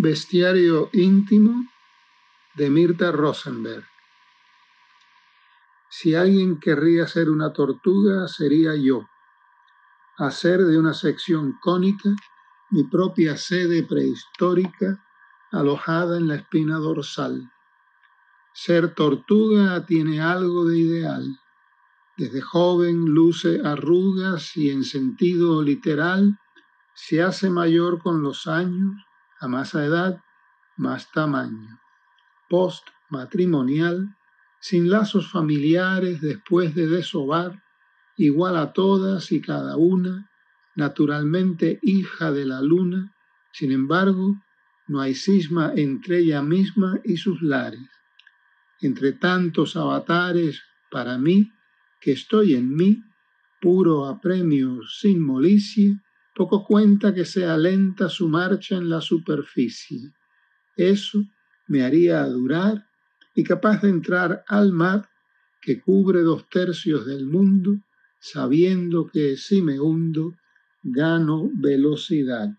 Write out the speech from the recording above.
Bestiario íntimo de Mirta Rosenberg. Si alguien querría ser una tortuga, sería yo. Hacer de una sección cónica mi propia sede prehistórica alojada en la espina dorsal. Ser tortuga tiene algo de ideal. Desde joven luce arrugas y en sentido literal se hace mayor con los años a más edad, más tamaño. Post matrimonial, sin lazos familiares después de desovar, igual a todas y cada una, naturalmente hija de la luna, sin embargo, no hay cisma entre ella misma y sus lares. Entre tantos avatares, para mí, que estoy en mí, puro apremio sin molicie, poco cuenta que sea lenta su marcha en la superficie. Eso me haría durar y capaz de entrar al mar que cubre dos tercios del mundo, sabiendo que si me hundo, gano velocidad.